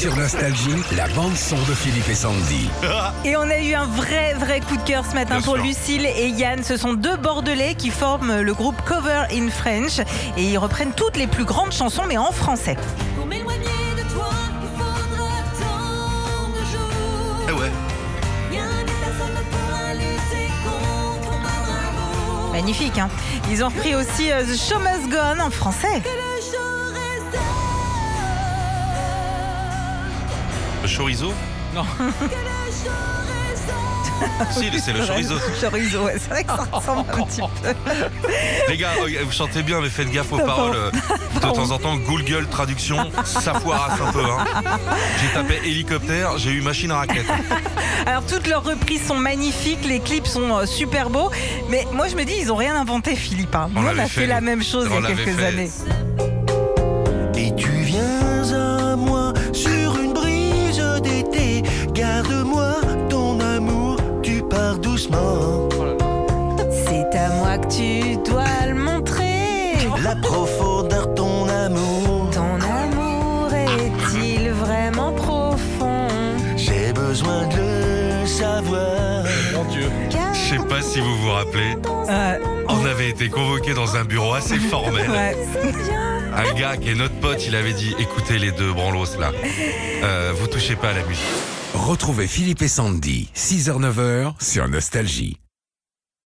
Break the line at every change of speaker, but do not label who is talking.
Sur Nostalgie, la bande-son de Philippe et Sandy.
Et on a eu un vrai, vrai coup de cœur ce matin
Bien
pour
sûr.
Lucille et Yann. Ce sont deux Bordelais qui forment le groupe Cover in French et ils reprennent toutes les plus grandes chansons mais en français.
Pour m'éloigner de toi, il faudra tant de jours.
Eh ouais.
Rien ni personne ne pourra lutter contre mon amour.
Magnifique, hein Ils ont repris aussi euh, The Show Must Go On en français.
Que le jour
Le chorizo
Non.
Si, c'est le chorizo.
Chorizo, ouais, c'est vrai que ça ressemble un petit peu.
Les gars, euh, vous chantez bien, mais faites gaffe aux paroles. De temps en temps, Google traduction, ça foirasse un peu. Hein. J'ai tapé hélicoptère, j'ai eu machine à raquette.
Alors toutes leurs reprises sont magnifiques, les clips sont euh, super beaux, mais moi je me dis ils ont rien inventé Philippe. hein.
On
Nous, on a fait,
fait,
la même chose
On
il y a quelques
fait.
années. Que tu dois le montrer.
La profondeur de ton amour,
Ton amour est-il vraiment profond?
J'ai besoin de le savoir.
Je sais pas si vous vous rappelez,
Euh,
on avait été convoqués dans un bureau assez formel.
ouais.
Un gars qui est notre pote, il avait dit écoutez les deux branlos là, euh, vous touchez pas à la musique.
Retrouvez Philippe et Sandy, 6h-9h sur Nostalgie.